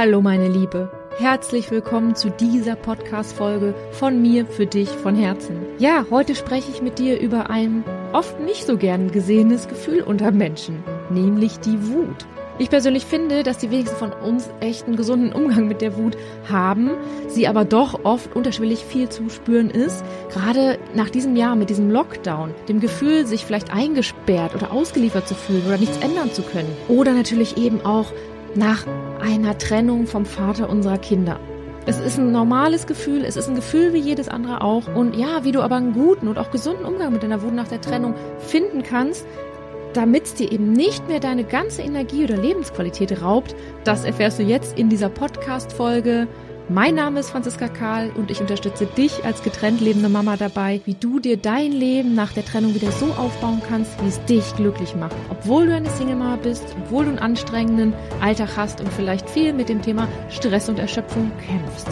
Hallo meine Liebe, herzlich willkommen zu dieser Podcast-Folge von mir für dich von Herzen. Ja, heute spreche ich mit dir über ein oft nicht so gern gesehenes Gefühl unter Menschen, nämlich die Wut. Ich persönlich finde, dass die wenigsten von uns echt einen gesunden Umgang mit der Wut haben, sie aber doch oft unterschwellig viel zu spüren ist. Gerade nach diesem Jahr mit diesem Lockdown, dem Gefühl, sich vielleicht eingesperrt oder ausgeliefert zu fühlen oder nichts ändern zu können. Oder natürlich eben auch nach einer Trennung vom Vater unserer Kinder. Es ist ein normales Gefühl, es ist ein Gefühl wie jedes andere auch. Und ja, wie du aber einen guten und auch gesunden Umgang mit deiner Wut nach der Trennung finden kannst, damit es dir eben nicht mehr deine ganze Energie oder Lebensqualität raubt, das erfährst du jetzt in dieser Podcast-Folge. Mein Name ist Franziska Karl und ich unterstütze dich als getrennt lebende Mama dabei, wie du dir dein Leben nach der Trennung wieder so aufbauen kannst, wie es dich glücklich macht. Obwohl du eine Single-Mama bist, obwohl du einen anstrengenden Alltag hast und vielleicht viel mit dem Thema Stress und Erschöpfung kämpfst.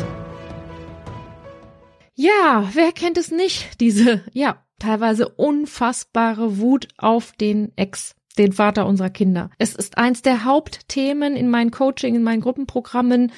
Ja, wer kennt es nicht? Diese, ja, teilweise unfassbare Wut auf den Ex, den Vater unserer Kinder. Es ist eins der Hauptthemen in meinen Coaching, in meinen Gruppenprogrammen.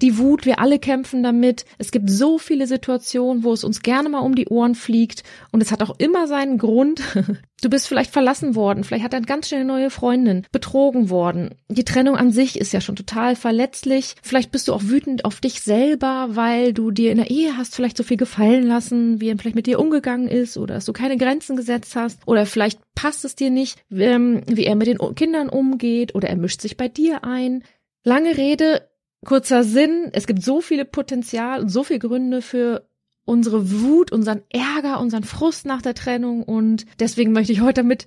Die Wut, wir alle kämpfen damit. Es gibt so viele Situationen, wo es uns gerne mal um die Ohren fliegt und es hat auch immer seinen Grund. Du bist vielleicht verlassen worden, vielleicht hat er ganz schnell eine neue Freundin, betrogen worden. Die Trennung an sich ist ja schon total verletzlich. Vielleicht bist du auch wütend auf dich selber, weil du dir in der Ehe hast vielleicht so viel gefallen lassen, wie er vielleicht mit dir umgegangen ist oder dass du keine Grenzen gesetzt hast oder vielleicht passt es dir nicht, ähm, wie er mit den Kindern umgeht oder er mischt sich bei dir ein. Lange Rede, kurzer Sinn, es gibt so viele Potenzial und so viele Gründe für unsere Wut, unseren Ärger, unseren Frust nach der Trennung und deswegen möchte ich heute mit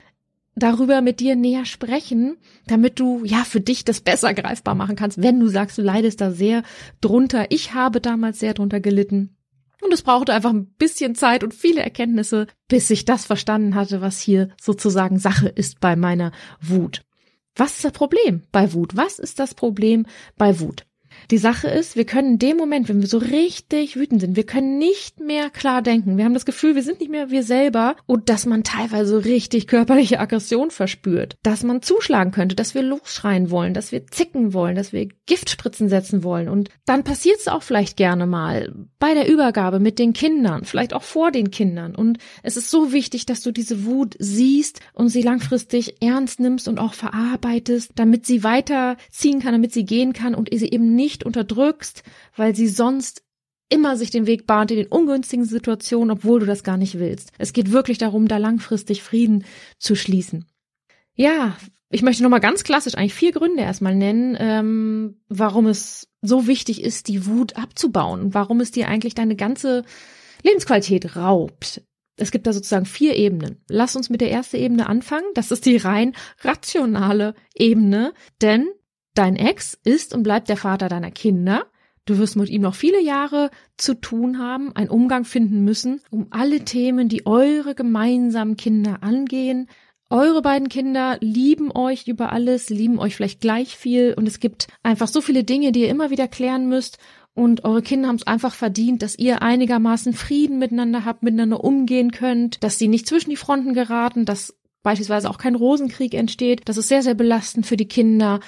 darüber mit dir näher sprechen, damit du ja für dich das besser greifbar machen kannst, wenn du sagst, du leidest da sehr drunter. Ich habe damals sehr drunter gelitten. Und es brauchte einfach ein bisschen Zeit und viele Erkenntnisse, bis ich das verstanden hatte, was hier sozusagen Sache ist bei meiner Wut. Was ist das Problem bei Wut? Was ist das Problem bei Wut? Die Sache ist, wir können in dem Moment, wenn wir so richtig wütend sind, wir können nicht mehr klar denken. Wir haben das Gefühl, wir sind nicht mehr wir selber und dass man teilweise richtig körperliche Aggression verspürt, dass man zuschlagen könnte, dass wir losschreien wollen, dass wir zicken wollen, dass wir Giftspritzen setzen wollen und dann passiert es auch vielleicht gerne mal bei der Übergabe mit den Kindern, vielleicht auch vor den Kindern und es ist so wichtig, dass du diese Wut siehst und sie langfristig ernst nimmst und auch verarbeitest, damit sie weiterziehen kann, damit sie gehen kann und sie eben nicht nicht unterdrückst, weil sie sonst immer sich den Weg bahnt in den ungünstigen Situationen, obwohl du das gar nicht willst. Es geht wirklich darum, da langfristig Frieden zu schließen. Ja, ich möchte nochmal ganz klassisch eigentlich vier Gründe erstmal nennen, ähm, warum es so wichtig ist, die Wut abzubauen und warum es dir eigentlich deine ganze Lebensqualität raubt. Es gibt da sozusagen vier Ebenen. Lass uns mit der ersten Ebene anfangen. Das ist die rein rationale Ebene, denn Dein Ex ist und bleibt der Vater deiner Kinder. Du wirst mit ihm noch viele Jahre zu tun haben, einen Umgang finden müssen, um alle Themen, die eure gemeinsamen Kinder angehen. Eure beiden Kinder lieben euch über alles, lieben euch vielleicht gleich viel und es gibt einfach so viele Dinge, die ihr immer wieder klären müsst und eure Kinder haben es einfach verdient, dass ihr einigermaßen Frieden miteinander habt, miteinander umgehen könnt, dass sie nicht zwischen die Fronten geraten, dass beispielsweise auch kein Rosenkrieg entsteht. Das ist sehr, sehr belastend für die Kinder.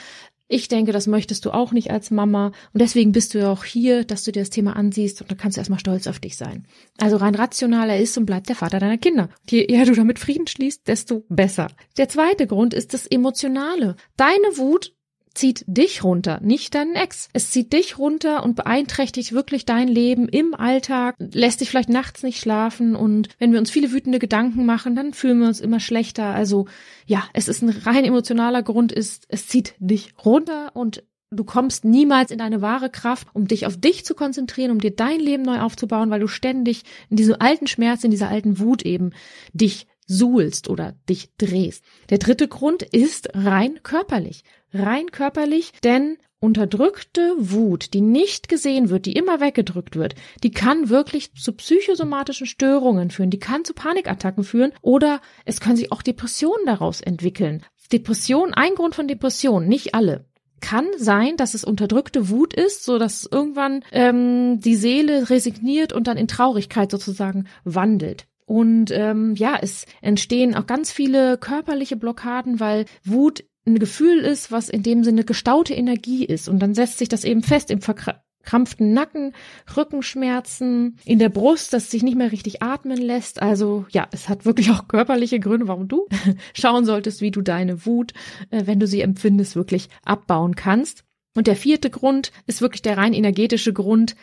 Ich denke, das möchtest du auch nicht als Mama. Und deswegen bist du ja auch hier, dass du dir das Thema ansiehst und dann kannst du erstmal stolz auf dich sein. Also rein rational, er ist und bleibt der Vater deiner Kinder. Je eher du damit Frieden schließt, desto besser. Der zweite Grund ist das Emotionale. Deine Wut zieht dich runter, nicht deinen Ex. Es zieht dich runter und beeinträchtigt wirklich dein Leben im Alltag, lässt dich vielleicht nachts nicht schlafen und wenn wir uns viele wütende Gedanken machen, dann fühlen wir uns immer schlechter. Also ja, es ist ein rein emotionaler Grund, ist, es zieht dich runter und Du kommst niemals in deine wahre Kraft, um dich auf dich zu konzentrieren, um dir dein Leben neu aufzubauen, weil du ständig in diesem alten Schmerz, in dieser alten Wut eben dich suhlst oder dich drehst. Der dritte Grund ist rein körperlich. Rein körperlich, denn unterdrückte Wut, die nicht gesehen wird, die immer weggedrückt wird, die kann wirklich zu psychosomatischen Störungen führen, die kann zu Panikattacken führen oder es können sich auch Depressionen daraus entwickeln. Depression, ein Grund von Depression, nicht alle kann sein, dass es unterdrückte Wut ist, so dass irgendwann ähm, die Seele resigniert und dann in Traurigkeit sozusagen wandelt. Und ähm, ja, es entstehen auch ganz viele körperliche Blockaden, weil Wut ein Gefühl ist, was in dem Sinne gestaute Energie ist. Und dann setzt sich das eben fest im verkrampften Nacken, Rückenschmerzen, in der Brust, dass sich nicht mehr richtig atmen lässt. Also ja, es hat wirklich auch körperliche Gründe, warum du schauen solltest, wie du deine Wut, äh, wenn du sie empfindest, wirklich abbauen kannst. Und der vierte Grund ist wirklich der rein energetische Grund,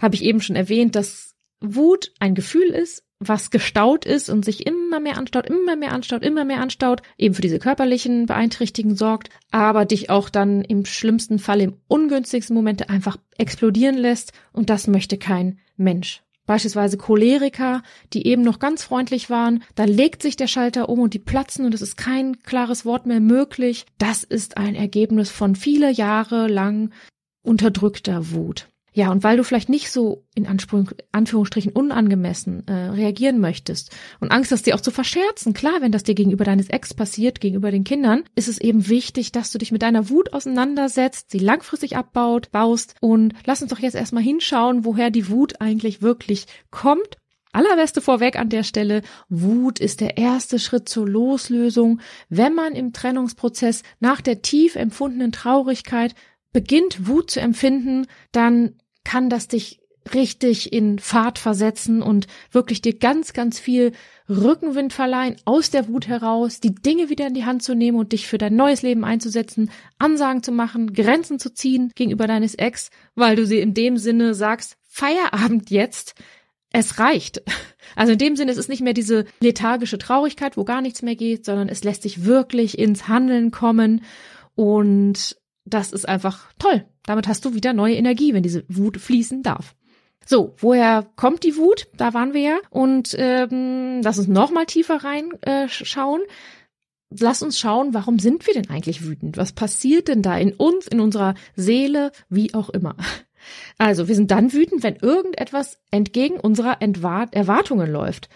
habe ich eben schon erwähnt, dass Wut ein Gefühl ist, was gestaut ist und sich immer mehr anstaut, immer mehr anstaut, immer mehr anstaut, eben für diese körperlichen Beeinträchtigungen sorgt, aber dich auch dann im schlimmsten Fall im ungünstigsten Momente einfach explodieren lässt und das möchte kein Mensch. Beispielsweise Choleriker, die eben noch ganz freundlich waren, da legt sich der Schalter um und die platzen und es ist kein klares Wort mehr möglich. Das ist ein Ergebnis von viele Jahre lang unterdrückter Wut. Ja, und weil du vielleicht nicht so in Anführungsstrichen unangemessen äh, reagieren möchtest und Angst hast, dir auch zu verscherzen, klar, wenn das dir gegenüber deines Ex passiert, gegenüber den Kindern, ist es eben wichtig, dass du dich mit deiner Wut auseinandersetzt, sie langfristig abbaut, baust und lass uns doch jetzt erstmal hinschauen, woher die Wut eigentlich wirklich kommt Allerbeste vorweg an der Stelle, Wut ist der erste Schritt zur Loslösung. Wenn man im Trennungsprozess nach der tief empfundenen Traurigkeit beginnt, Wut zu empfinden, dann kann das dich richtig in Fahrt versetzen und wirklich dir ganz, ganz viel Rückenwind verleihen, aus der Wut heraus, die Dinge wieder in die Hand zu nehmen und dich für dein neues Leben einzusetzen, Ansagen zu machen, Grenzen zu ziehen gegenüber deines Ex, weil du sie in dem Sinne sagst, Feierabend jetzt, es reicht. Also in dem Sinne, es ist nicht mehr diese lethargische Traurigkeit, wo gar nichts mehr geht, sondern es lässt sich wirklich ins Handeln kommen und das ist einfach toll. Damit hast du wieder neue Energie, wenn diese Wut fließen darf. So, woher kommt die Wut? Da waren wir ja. Und ähm, lass uns noch mal tiefer reinschauen. Äh, lass uns schauen, warum sind wir denn eigentlich wütend? Was passiert denn da in uns, in unserer Seele, wie auch immer? Also, wir sind dann wütend, wenn irgendetwas entgegen unserer Entwart Erwartungen läuft.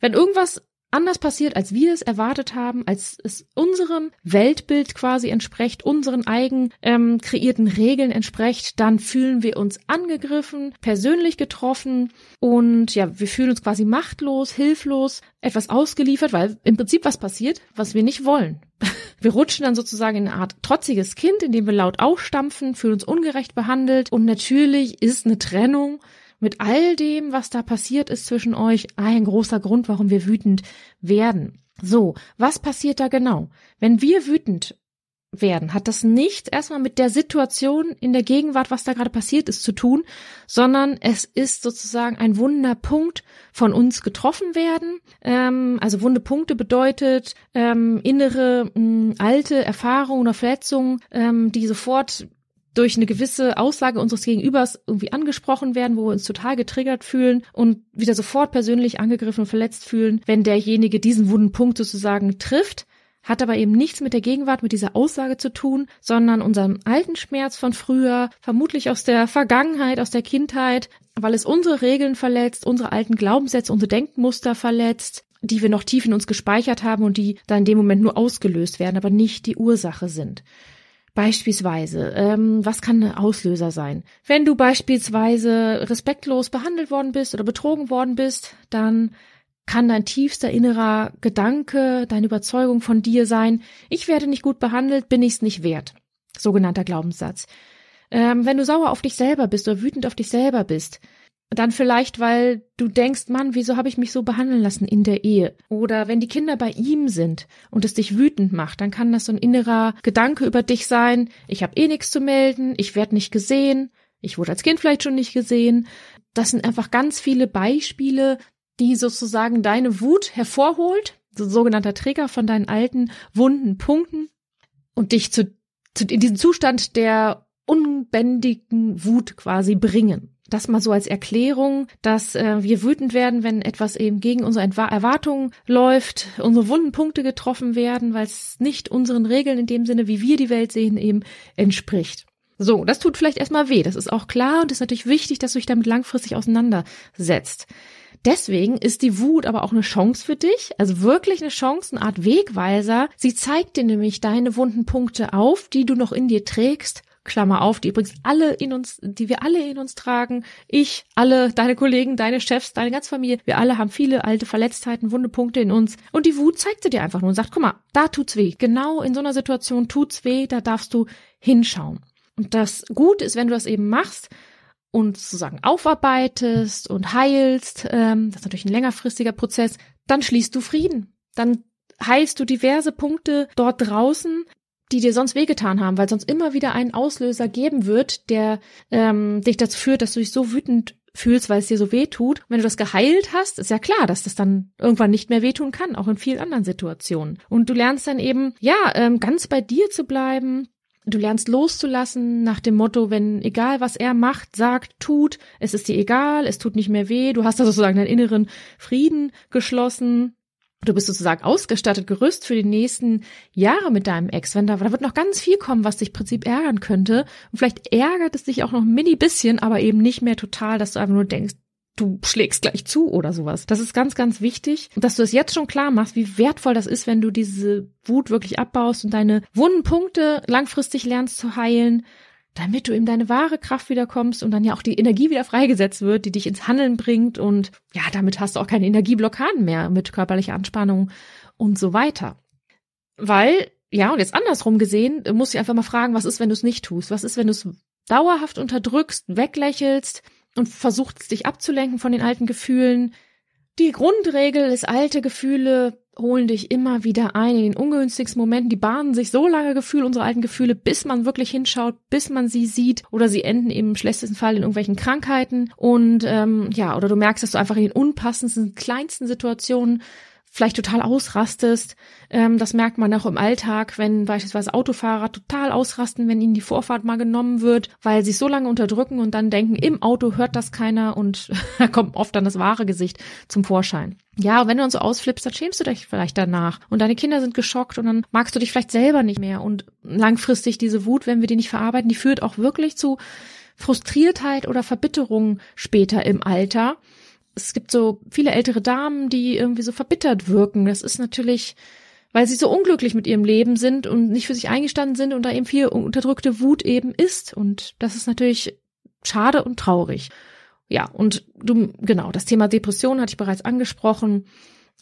Wenn irgendwas anders passiert, als wir es erwartet haben, als es unserem Weltbild quasi entspricht, unseren eigen ähm, kreierten Regeln entspricht, dann fühlen wir uns angegriffen, persönlich getroffen und ja, wir fühlen uns quasi machtlos, hilflos, etwas ausgeliefert, weil im Prinzip was passiert, was wir nicht wollen. Wir rutschen dann sozusagen in eine Art trotziges Kind, indem wir laut aufstampfen, fühlen uns ungerecht behandelt und natürlich ist eine Trennung mit all dem, was da passiert ist zwischen euch, ein großer Grund, warum wir wütend werden. So, was passiert da genau? Wenn wir wütend werden, hat das nichts erstmal mit der Situation in der Gegenwart, was da gerade passiert ist, zu tun, sondern es ist sozusagen ein Wunderpunkt von uns getroffen werden. Ähm, also Wundepunkte bedeutet ähm, innere mh, alte Erfahrungen oder Verletzungen, ähm, die sofort durch eine gewisse Aussage unseres Gegenübers irgendwie angesprochen werden, wo wir uns total getriggert fühlen und wieder sofort persönlich angegriffen und verletzt fühlen, wenn derjenige diesen wunden Punkt sozusagen trifft, hat aber eben nichts mit der Gegenwart, mit dieser Aussage zu tun, sondern unserem alten Schmerz von früher, vermutlich aus der Vergangenheit, aus der Kindheit, weil es unsere Regeln verletzt, unsere alten Glaubenssätze, unsere Denkmuster verletzt, die wir noch tief in uns gespeichert haben und die dann in dem Moment nur ausgelöst werden, aber nicht die Ursache sind. Beispielsweise, ähm, was kann ein Auslöser sein? Wenn du beispielsweise respektlos behandelt worden bist oder betrogen worden bist, dann kann dein tiefster innerer Gedanke, deine Überzeugung von dir sein, ich werde nicht gut behandelt, bin ich's nicht wert. Sogenannter Glaubenssatz. Ähm, wenn du sauer auf dich selber bist oder wütend auf dich selber bist, dann vielleicht, weil du denkst, Mann, wieso habe ich mich so behandeln lassen in der Ehe? Oder wenn die Kinder bei ihm sind und es dich wütend macht, dann kann das so ein innerer Gedanke über dich sein, ich habe eh nichts zu melden, ich werde nicht gesehen, ich wurde als Kind vielleicht schon nicht gesehen. Das sind einfach ganz viele Beispiele, die sozusagen deine Wut hervorholt, so sogenannter Trigger von deinen alten wunden Punkten und dich zu, zu in diesen Zustand der unbändigen Wut quasi bringen. Das mal so als Erklärung, dass äh, wir wütend werden, wenn etwas eben gegen unsere Erwartungen läuft, unsere wunden Punkte getroffen werden, weil es nicht unseren Regeln in dem Sinne, wie wir die Welt sehen, eben entspricht. So, das tut vielleicht erstmal weh, das ist auch klar und ist natürlich wichtig, dass du dich damit langfristig auseinandersetzt. Deswegen ist die Wut aber auch eine Chance für dich, also wirklich eine Chance, eine Art Wegweiser. Sie zeigt dir nämlich deine wunden Punkte auf, die du noch in dir trägst Klammer auf, die übrigens alle in uns, die wir alle in uns tragen. Ich, alle, deine Kollegen, deine Chefs, deine ganze Familie. Wir alle haben viele alte Verletztheiten, wunde Punkte in uns. Und die Wut zeigt sie dir einfach nur und sagt, guck mal, da tut's weh. Genau in so einer Situation tut's weh, da darfst du hinschauen. Und das Gute ist, wenn du das eben machst, und sozusagen aufarbeitest und heilst, ähm, das ist natürlich ein längerfristiger Prozess, dann schließt du Frieden. Dann heilst du diverse Punkte dort draußen, die dir sonst wehgetan haben, weil sonst immer wieder einen Auslöser geben wird, der ähm, dich dazu führt, dass du dich so wütend fühlst, weil es dir so weh tut. Wenn du das geheilt hast, ist ja klar, dass das dann irgendwann nicht mehr wehtun kann, auch in vielen anderen Situationen. Und du lernst dann eben, ja, ähm, ganz bei dir zu bleiben. Du lernst loszulassen nach dem Motto, wenn egal was er macht, sagt, tut, es ist dir egal, es tut nicht mehr weh, du hast da sozusagen deinen inneren Frieden geschlossen Du bist sozusagen ausgestattet, gerüst für die nächsten Jahre mit deinem Ex. Wenn da, da wird noch ganz viel kommen, was dich im Prinzip ärgern könnte. Und vielleicht ärgert es dich auch noch ein mini bisschen, aber eben nicht mehr total, dass du einfach nur denkst, du schlägst gleich zu oder sowas. Das ist ganz, ganz wichtig, dass du es jetzt schon klar machst, wie wertvoll das ist, wenn du diese Wut wirklich abbaust und deine wunden Punkte langfristig lernst zu heilen damit du in deine wahre Kraft wiederkommst und dann ja auch die Energie wieder freigesetzt wird, die dich ins Handeln bringt und ja, damit hast du auch keine Energieblockaden mehr mit körperlicher Anspannung und so weiter. Weil, ja, und jetzt andersrum gesehen, musst du einfach mal fragen, was ist, wenn du es nicht tust? Was ist, wenn du es dauerhaft unterdrückst, weglächelst und versuchst, dich abzulenken von den alten Gefühlen? Die Grundregel ist, alte Gefühle holen dich immer wieder ein in den ungünstigsten Momenten. Die bahnen sich so lange Gefühle, unsere alten Gefühle, bis man wirklich hinschaut, bis man sie sieht oder sie enden im schlechtesten Fall in irgendwelchen Krankheiten. Und ähm, ja, oder du merkst, dass du einfach in den unpassendsten, kleinsten Situationen vielleicht total ausrastest. Ähm, das merkt man auch im Alltag, wenn beispielsweise Autofahrer total ausrasten, wenn ihnen die Vorfahrt mal genommen wird, weil sie so lange unterdrücken und dann denken, im Auto hört das keiner und da kommt oft dann das wahre Gesicht zum Vorschein. Ja, wenn du dann so ausflippst, dann schämst du dich vielleicht danach und deine Kinder sind geschockt und dann magst du dich vielleicht selber nicht mehr und langfristig diese Wut, wenn wir die nicht verarbeiten, die führt auch wirklich zu Frustriertheit oder Verbitterung später im Alter es gibt so viele ältere Damen, die irgendwie so verbittert wirken. Das ist natürlich, weil sie so unglücklich mit ihrem Leben sind und nicht für sich eingestanden sind und da eben viel unterdrückte Wut eben ist. Und das ist natürlich schade und traurig. Ja, und du, genau, das Thema Depression hatte ich bereits angesprochen.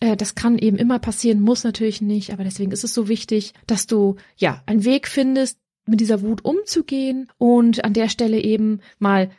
Äh, das kann eben immer passieren, muss natürlich nicht, aber deswegen ist es so wichtig, dass du ja einen Weg findest, mit dieser Wut umzugehen und an der Stelle eben mal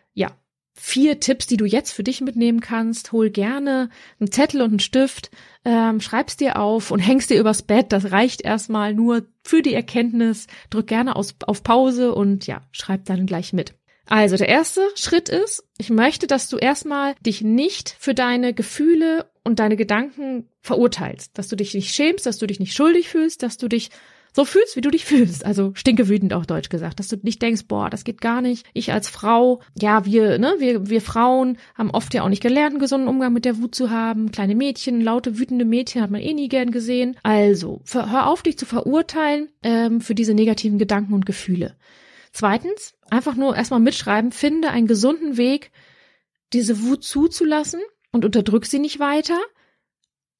vier Tipps, die du jetzt für dich mitnehmen kannst. Hol gerne einen Zettel und einen Stift, ähm, schreib's dir auf und hängst dir übers Bett. Das reicht erstmal nur für die Erkenntnis. Drück gerne aus, auf Pause und ja, schreib dann gleich mit. Also der erste Schritt ist, ich möchte, dass du erstmal dich nicht für deine Gefühle und deine Gedanken verurteilst, dass du dich nicht schämst, dass du dich nicht schuldig fühlst, dass du dich so fühlst, wie du dich fühlst. Also stinkewütend auch deutsch gesagt, dass du nicht denkst, boah, das geht gar nicht. Ich als Frau, ja, wir, ne, wir, wir Frauen haben oft ja auch nicht gelernt, einen gesunden Umgang mit der Wut zu haben. Kleine Mädchen, laute, wütende Mädchen hat man eh nie gern gesehen. Also, hör auf, dich zu verurteilen ähm, für diese negativen Gedanken und Gefühle. Zweitens, einfach nur erstmal mitschreiben, finde einen gesunden Weg, diese Wut zuzulassen und unterdrück sie nicht weiter.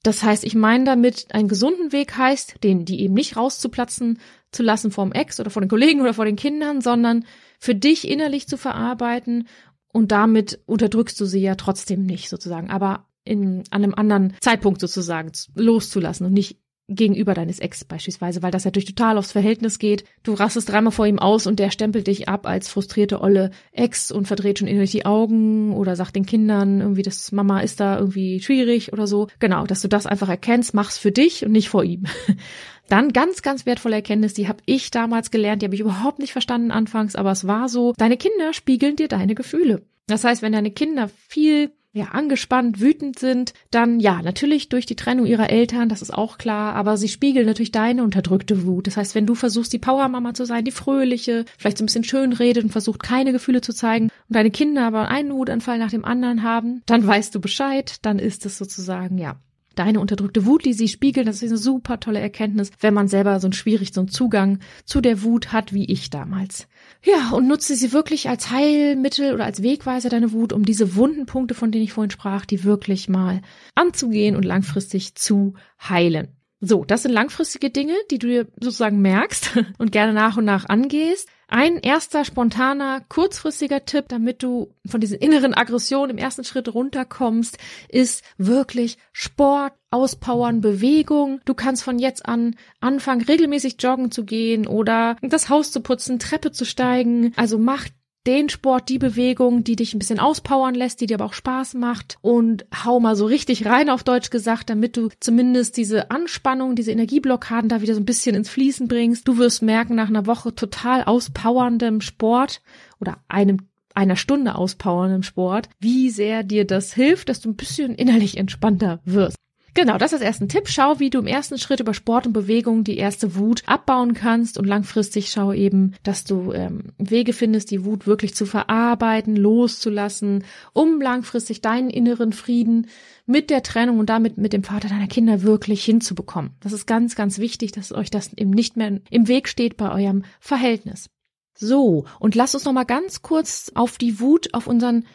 Das heißt, ich meine damit, einen gesunden Weg heißt, den, die eben nicht rauszuplatzen zu lassen vom Ex oder vor den Kollegen oder vor den Kindern, sondern für dich innerlich zu verarbeiten und damit unterdrückst du sie ja trotzdem nicht sozusagen, aber in, an einem anderen Zeitpunkt sozusagen loszulassen und nicht gegenüber deines Ex beispielsweise, weil das natürlich total aufs Verhältnis geht. Du rastest dreimal vor ihm aus und der stempelt dich ab als frustrierte olle Ex und verdreht schon innerlich die Augen oder sagt den Kindern irgendwie, dass Mama ist da irgendwie schwierig oder so. Genau, dass du das einfach erkennst, mach's für dich und nicht vor ihm. Dann ganz, ganz wertvolle Erkenntnis, die habe ich damals gelernt, die habe ich überhaupt nicht verstanden anfangs, aber es war so, deine Kinder spiegeln dir deine Gefühle. Das heißt, wenn deine Kinder viel ja, angespannt, wütend sind, dann ja, natürlich durch die Trennung ihrer Eltern, das ist auch klar, aber sie spiegeln natürlich deine unterdrückte Wut. Das heißt, wenn du versuchst, die Powermama zu sein, die fröhliche, vielleicht so ein bisschen schön redet und versucht, keine Gefühle zu zeigen und deine Kinder aber einen Wutanfall nach dem anderen haben, dann weißt du Bescheid, dann ist es sozusagen, ja, deine unterdrückte Wut, die sie spiegeln, das ist eine super tolle Erkenntnis, wenn man selber so einen schwierig so einen Zugang zu der Wut hat, wie ich damals. Ja, und nutze sie wirklich als Heilmittel oder als Wegweiser deine Wut, um diese wunden Punkte, von denen ich vorhin sprach, die wirklich mal anzugehen und langfristig zu heilen. So, das sind langfristige Dinge, die du dir sozusagen merkst und gerne nach und nach angehst. Ein erster spontaner, kurzfristiger Tipp, damit du von diesen inneren Aggressionen im ersten Schritt runterkommst, ist wirklich Sport, Auspowern, Bewegung. Du kannst von jetzt an anfangen, regelmäßig joggen zu gehen oder das Haus zu putzen, Treppe zu steigen. Also mach den Sport, die Bewegung, die dich ein bisschen auspowern lässt, die dir aber auch Spaß macht und hau mal so richtig rein auf Deutsch gesagt, damit du zumindest diese Anspannung, diese Energieblockaden da wieder so ein bisschen ins Fließen bringst. Du wirst merken, nach einer Woche total auspowerndem Sport oder einem einer Stunde auspowerndem Sport, wie sehr dir das hilft, dass du ein bisschen innerlich entspannter wirst. Genau, das ist als ersten Tipp. Schau, wie du im ersten Schritt über Sport und Bewegung die erste Wut abbauen kannst und langfristig schau eben, dass du ähm, Wege findest, die Wut wirklich zu verarbeiten, loszulassen, um langfristig deinen inneren Frieden mit der Trennung und damit mit dem Vater deiner Kinder wirklich hinzubekommen. Das ist ganz, ganz wichtig, dass euch das eben nicht mehr im Weg steht bei eurem Verhältnis. So, und lass uns noch mal ganz kurz auf die Wut, auf unseren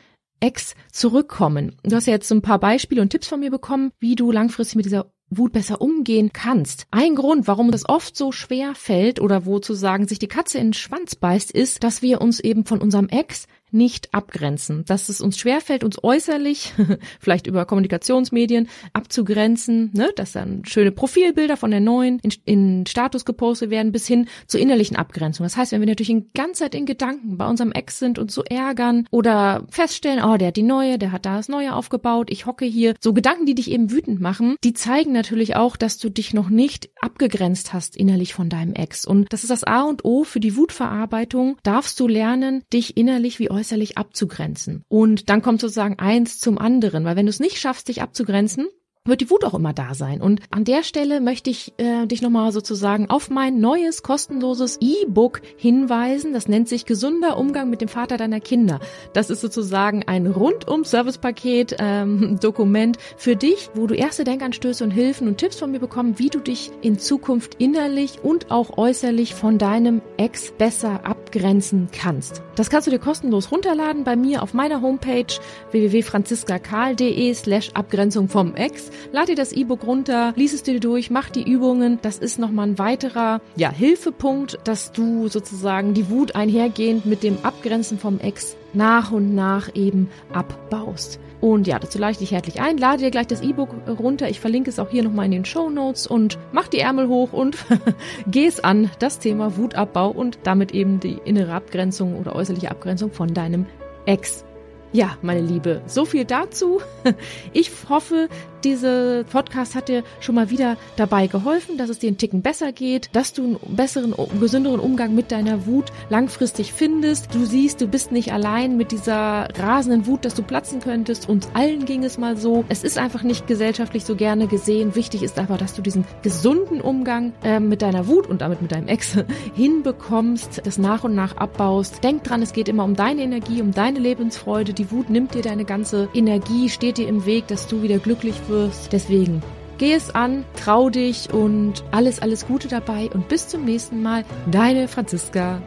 Ex zurückkommen. Du hast ja jetzt so ein paar Beispiele und Tipps von mir bekommen, wie du langfristig mit dieser Wut besser umgehen kannst. Ein Grund, warum das oft so schwer fällt oder wo zu sagen, sich die Katze in den Schwanz beißt, ist, dass wir uns eben von unserem Ex nicht abgrenzen, dass es uns schwerfällt, uns äußerlich, vielleicht über Kommunikationsmedien, abzugrenzen, ne? dass dann schöne Profilbilder von der neuen in, in, Status gepostet werden, bis hin zur innerlichen Abgrenzung. Das heißt, wenn wir natürlich in ganze Zeit in Gedanken bei unserem Ex sind und so ärgern oder feststellen, oh, der hat die neue, der hat da das neue aufgebaut, ich hocke hier, so Gedanken, die dich eben wütend machen, die zeigen natürlich auch, dass du dich noch nicht abgegrenzt hast innerlich von deinem Ex. Und das ist das A und O für die Wutverarbeitung, darfst du lernen, dich innerlich wie äußerlich abzugrenzen. Und dann kommt sozusagen eins zum anderen, weil wenn du es nicht schaffst, dich abzugrenzen, wird die Wut auch immer da sein. Und an der Stelle möchte ich äh, dich nochmal sozusagen auf mein neues kostenloses E-Book hinweisen. Das nennt sich Gesunder Umgang mit dem Vater deiner Kinder. Das ist sozusagen ein rundum Servicepaket ähm, für dich, wo du erste Denkanstöße und Hilfen und Tipps von mir bekommst, wie du dich in Zukunft innerlich und auch äußerlich von deinem Ex besser abgrenzen kannst. Das kannst du dir kostenlos runterladen bei mir auf meiner Homepage www.franziskakarl.de slash Abgrenzung vom Ex lad dir das E-Book runter, lies es dir durch, mach die Übungen. Das ist nochmal ein weiterer ja, Hilfepunkt, dass du sozusagen die Wut einhergehend mit dem Abgrenzen vom Ex nach und nach eben abbaust. Und ja, dazu lade ich dich herzlich ein. Lade dir gleich das E-Book runter. Ich verlinke es auch hier nochmal in den Show Notes und mach die Ärmel hoch und geh es an, das Thema Wutabbau und damit eben die innere Abgrenzung oder äußerliche Abgrenzung von deinem Ex. Ja, meine Liebe, so viel dazu. Ich hoffe, diese Podcast hat dir schon mal wieder dabei geholfen, dass es dir einen Ticken besser geht, dass du einen besseren, gesünderen Umgang mit deiner Wut langfristig findest. Du siehst, du bist nicht allein mit dieser rasenden Wut, dass du platzen könntest. Uns allen ging es mal so. Es ist einfach nicht gesellschaftlich so gerne gesehen. Wichtig ist aber, dass du diesen gesunden Umgang äh, mit deiner Wut und damit mit deinem Ex hinbekommst, das nach und nach abbaust. Denk dran, es geht immer um deine Energie, um deine Lebensfreude. Die Wut nimmt dir deine ganze Energie, steht dir im Weg, dass du wieder glücklich wirst. Deswegen geh es an, trau dich und alles, alles Gute dabei und bis zum nächsten Mal. Deine Franziska.